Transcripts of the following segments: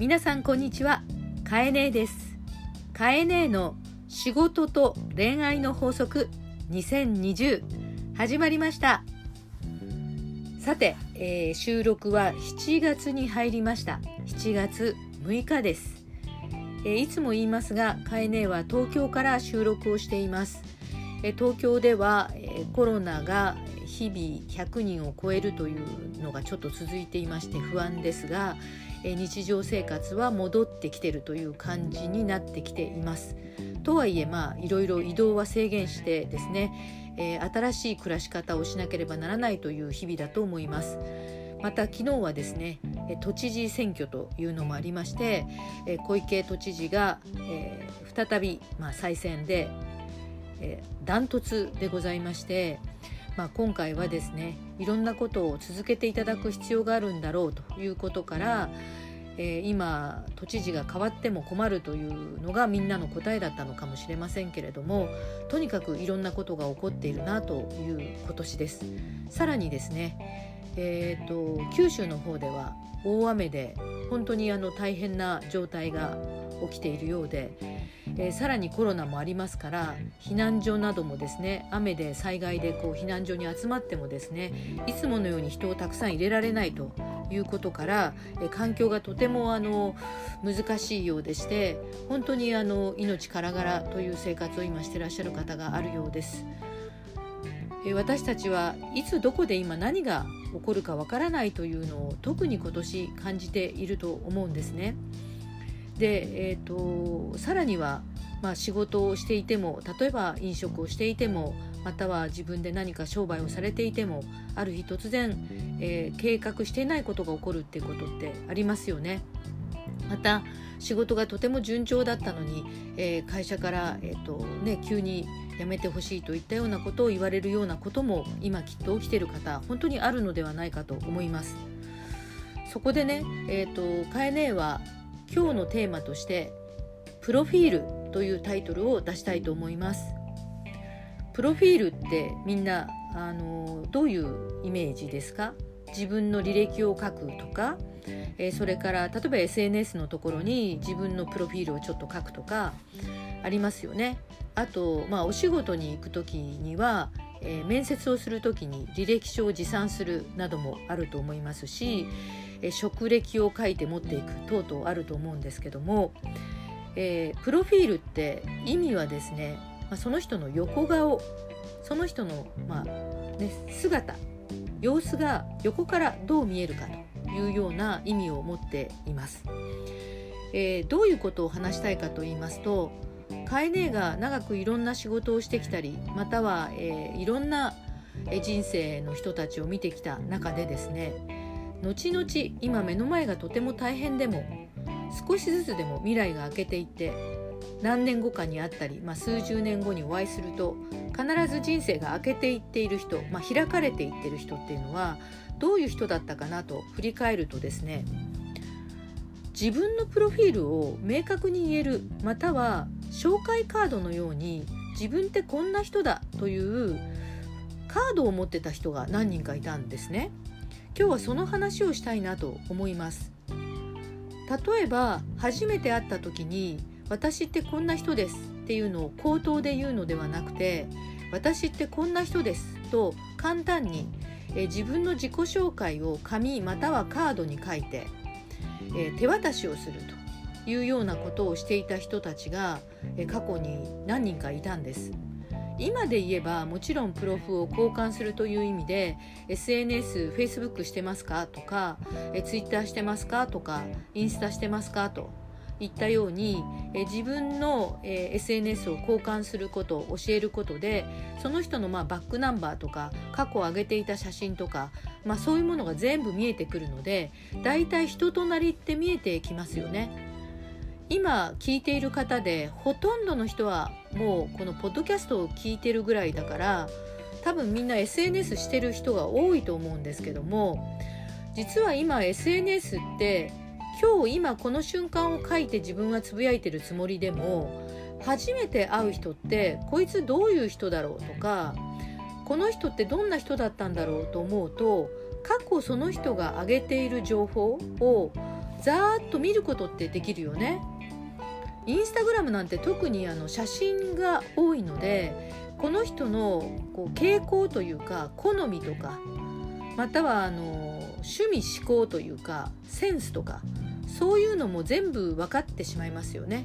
皆さんこんにちは。かえねえです。かえねえの仕事と恋愛の法則2020始まりました。さて、えー、収録は7月に入りました。7月6日です、えー、いつも言いますがかえねえは東京から収録をしています、えー、東京では、えコロナが日々100人を超えるというのがちょっと続いていまして不安ですが日常生活は戻ってきてるという感じになってきています。とはいえまあいろいろ移動は制限してですね、えー、新しい暮らし方をしなければならないという日々だと思います。また昨日はですね都知事選挙というのもありまして小池都知事が、えー、再び、まあ、再選でダン、えー、トツでございましてまあ、今回はですねいろんなことを続けていただく必要があるんだろうということから、えー、今都知事が変わっても困るというのがみんなの答えだったのかもしれませんけれどもとにかくいろんなことが起こっているなという今年です。さらにですね、えーと、九州の方では大雨で本当にあの大変な状態が起きているようでえー、さらにコロナもありますから避難所などもですね雨で災害でこう避難所に集まってもですねいつものように人をたくさん入れられないということから、えー、環境がとてもあの難しいようでして本当にあの命からがらという生活を今してらっしゃる方があるようです。えー、私たちはいつどこで今何が起こるかわからないというのを特に今年感じていると思うんですね。で、えーと、さらには、まあ、仕事をしていても例えば飲食をしていてもまたは自分で何か商売をされていてもある日突然、えー、計画していないことが起こるっていうことってありますよね。また仕事がとても順調だったのに、えー、会社から、えーとね、急に辞めてほしいといったようなことを言われるようなことも今きっと起きてる方本当にあるのではないかと思います。そこでね、えーと、かえねえは今日のテーマとして「プロフィール」というタイトルを出したいと思います。プロフィールってみんなあのどういうイメージですか？自分の履歴を書くとか、えー、それから例えば SNS のところに自分のプロフィールをちょっと書くとかありますよね。あと、まあ、お仕事に行く時には、えー、面接をする時に履歴書を持参するなどもあると思いますし、え職歴を書いて持っていく等々あると思うんですけども、えー、プロフィールって意味はですね、まあ、その人の横顔その人の、まあね、姿様子が横からどう見えるかというような意味を持っています。えー、どういうことを話したいかと言いますとカエネが長くいろんな仕事をしてきたりまたは、えー、いろんな人生の人たちを見てきた中でですね後々今目の前がとても大変でも少しずつでも未来が明けていって何年後かにあったり、まあ、数十年後にお会いすると必ず人生が明けていっている人、まあ、開かれていってる人っていうのはどういう人だったかなと振り返るとですね自分のプロフィールを明確に言えるまたは紹介カードのように自分ってこんな人だというカードを持ってた人が何人かいたんですね。今日はその話をしたいなと思います例えば初めて会った時に私ってこんな人ですっていうのを口頭で言うのではなくて私ってこんな人ですと簡単にえ自分の自己紹介を紙またはカードに書いてえ手渡しをするというようなことをしていた人たちがえ過去に何人かいたんです。今で言えばもちろんプロフを交換するという意味で SNS、Facebook してますかとか Twitter してますかとかインスタしてますかといったようにえ自分の、え SNS を交換すること教えることでその人のまあバックナンバーとか過去上げていた写真とか、まあ、そういうものが全部見えてくるのでだいたい人となりって見えてきますよね。今聞いている方でほとんどの人はもうこのポッドキャストを聞いてるぐらいだから多分みんな SNS してる人が多いと思うんですけども実は今 SNS って今日今この瞬間を書いて自分はつぶやいてるつもりでも初めて会う人ってこいつどういう人だろうとかこの人ってどんな人だったんだろうと思うと過去その人が上げている情報をざーっと見ることってできるよね。インスタグラムなんて特にあの写真が多いのでこの人のこう傾向というか好みとかまたはあの趣味思考というかセンスとかそういうのも全部分かってしまいますよね。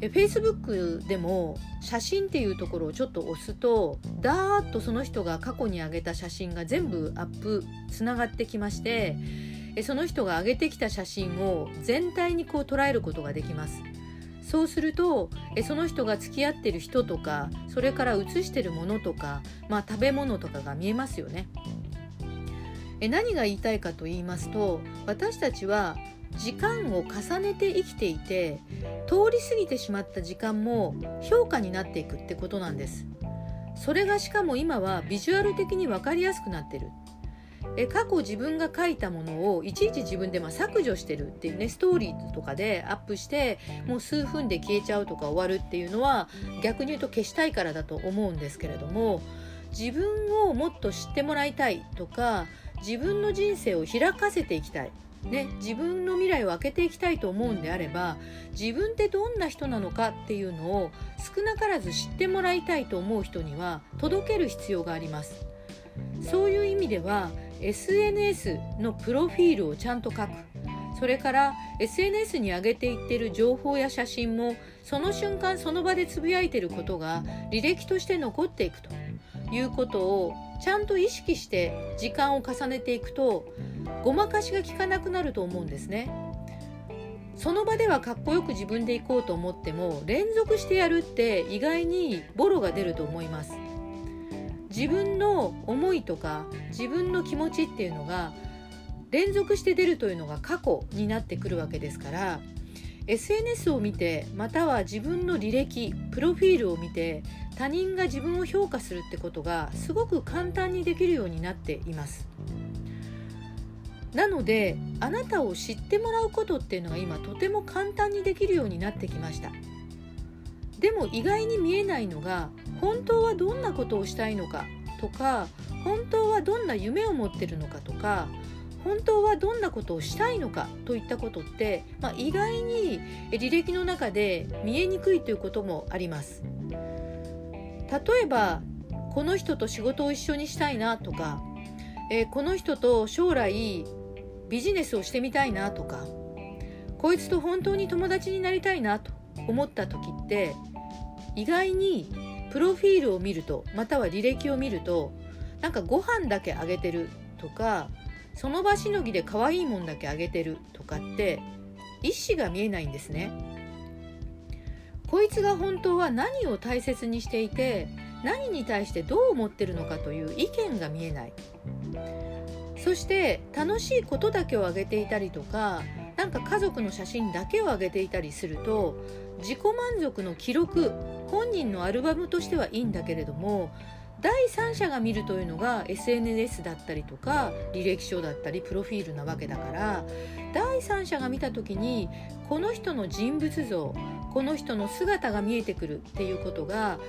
え Facebook でも写真っていうところをちょっと押すとダーッとその人が過去に上げた写真が全部アップつながってきましてその人が上げてきた写真を全体にこう捉えることができます。そうするとその人が付き合ってる人とかそれから写してるものとか、まあ、食べ物とかが見えますよね。え何が言いたいかと言いますと私たちは時間を重ねて生きていて通り過ぎてしまった時間も評価になっていくってことなんですそれがしかも今はビジュアル的に分かりやすくなってるえ過去自分が書いたものをいちいち自分でま削除してるっていうねストーリーとかでアップしてもう数分で消えちゃうとか終わるっていうのは逆に言うと消したいからだと思うんですけれども自分をもっと知ってもらいたいとか自分の人生を開かせていきたいね、自分の未来を開けていきたいと思うんであれば自分ってどんな人なのかっていうのを少なからず知ってもらいたいと思う人には届ける必要があります。そういう意味では SNS のプロフィールをちゃんと書くそれから SNS に上げていってる情報や写真もその瞬間その場でつぶやいてることが履歴として残っていくということをちゃんと意識して時間を重ねていくとごまかしが効かなくなると思うんですね。その場ではかっこよく自分で行こうと思っても連続してやるって意外にボロが出ると思います。自分の思いとか自分の気持ちっていうのが連続して出るというのが過去になってくるわけですから SNS を見てまたは自分の履歴プロフィールを見て他人が自分を評価するってことがすごく簡単にできるようになっています。なのであなたを知ってもらうことっていうのが今とても簡単にできるようになってきました。でも意外に見えないのが本当はどんなことをしたいのかとか本当はどんな夢を持ってるのかとか本当はどんなことをしたいのかといったことって、まあ、意外に履歴の中で見えにくいということもあります。例えばこの人と仕事を一緒にしたいなとか、えー、この人と将来ビジネスをしてみたいなとかこいつと本当に友達になりたいなと思った時って意外にプロフィールを見るとまたは履歴を見るとなんかご飯だけあげてるとかその場しのぎで可愛いもんだけあげてるとかって意思が見えないんですね。こいつが本当は何を大切にしていて何に対してどう思ってるのかという意見が見えないそして楽しいことだけをあげていたりとかなんか家族の写真だけをあげていたりすると自己満足の記録本人のアルバムとしてはいいんだけれども第三者が見るというのが SNS だったりとか履歴書だったりプロフィールなわけだから第三者が見た時にこの人の人物像この人の姿が見えてくるっていうことが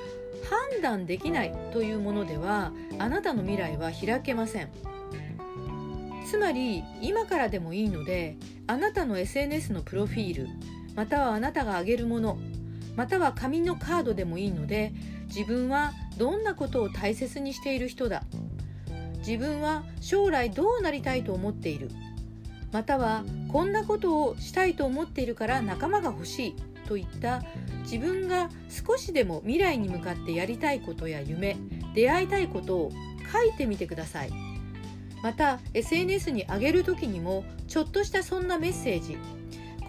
判断できないというものではあなたの未来は開けません。つまり今からでもいいのであなたの SNS のプロフィールまたはあなたが挙げるものまたは紙のカードでもいいので自分はどんなことを大切にしている人だ自分は将来どうなりたいと思っているまたはこんなことをしたいと思っているから仲間が欲しいといった自分が少しでも未来に向かってやりたいことや夢出会いたいことを書いてみてください。また SNS に上げる時にもちょっとしたそんなメッセージ。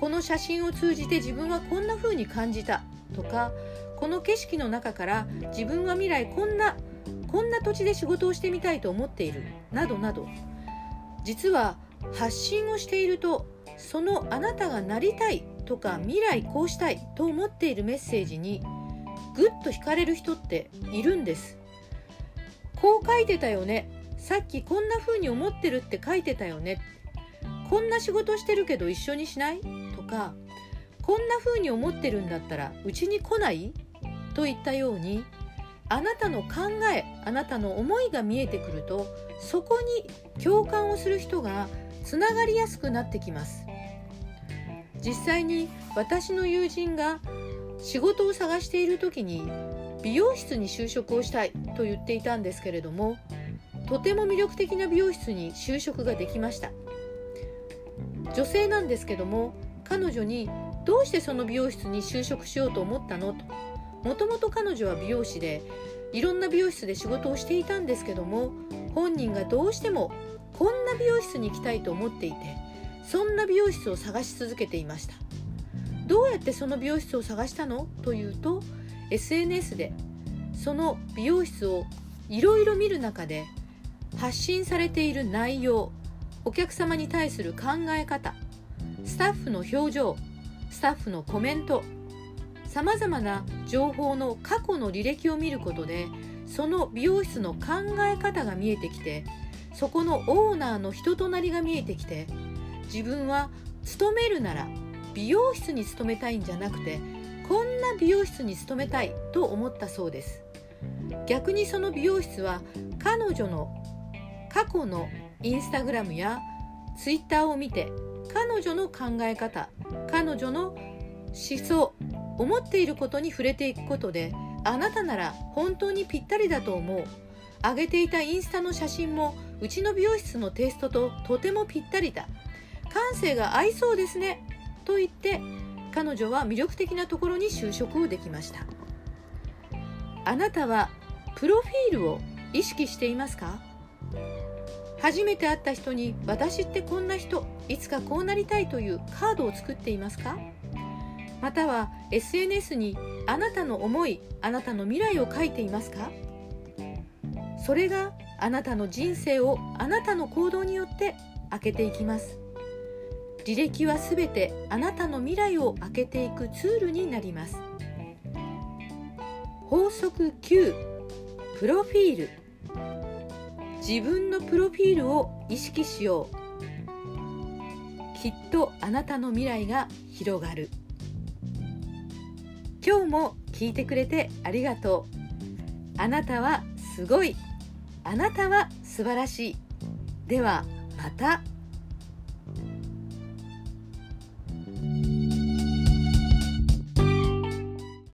この写真を通じて自分はこんな風に感じた。とかこの景色の中から自分は未来こんなこんな土地で仕事をしてみたいと思っている。などなど。実は発信をしているとそのあなたがなりたい。とか未来こうしたい。と思っているメッセージにぐっと惹かれる人っているんです。こう書いてたよね。さっきこんな風に思ってるって書いてたよね。こんな仕事してるけど一緒にしない？とかこんな風に思ってるんだったらうちに来ない？といったようにあなたの考えあなたの思いが見えてくるとそこに共感をする人がつながりやすくなってきます。実際に私の友人が仕事を探している時に美容室に就職をしたいと言っていたんですけれどもとても魅力的な美容室に就職ができました。女性なんですけども彼女にどうしてその美容室に就職しようと思ったの？と。もともと彼女は美容師でいろんな美容室で仕事をしていたんですけども本人がどうしてもこんな美容室に行きたいと思っていてそんな美容室を探し続けていました。どうやってその美容室を探したの？というと SNS でその美容室をいろいろ見る中で発信されている内容お客様に対する考え方スタッフの表情スタッフのコメントさまざまな情報の過去の履歴を見ることでその美容室の考え方が見えてきてそこのオーナーの人となりが見えてきて自分は勤めるなら美容室に勤めたいんじゃなくてこんな美容室に勤めたいと思ったそうです。逆にその美容室は彼女の過去のインスタグラムやツイッターを見て彼女の考え方彼女の思想思っていることに触れていくことであなたなら本当にぴったりだと思う。上げていたインスタの写真もうちの美容室のテイストととてもぴったりだ。感性が合いそうですねと言って彼女は魅力的なところに就職をできました。あなたはプロフィールを意識していますか？初めて会った人に私ってこんな人いつかこうなりたいというカードを作っていますか？または SNS にあなたの思いあなたの未来を書いていますか？それがあなたの人生をあなたの行動によって開けていきます。履歴はすべてあなたの未来を開けていくツールになります。法則9プロフィール。自分のプロフィールを意識しよう。きっとあなたの未来が広がる。今日も聞いてくれてありがとう。あなたはすごい。あなたは素晴らしい。ではまた。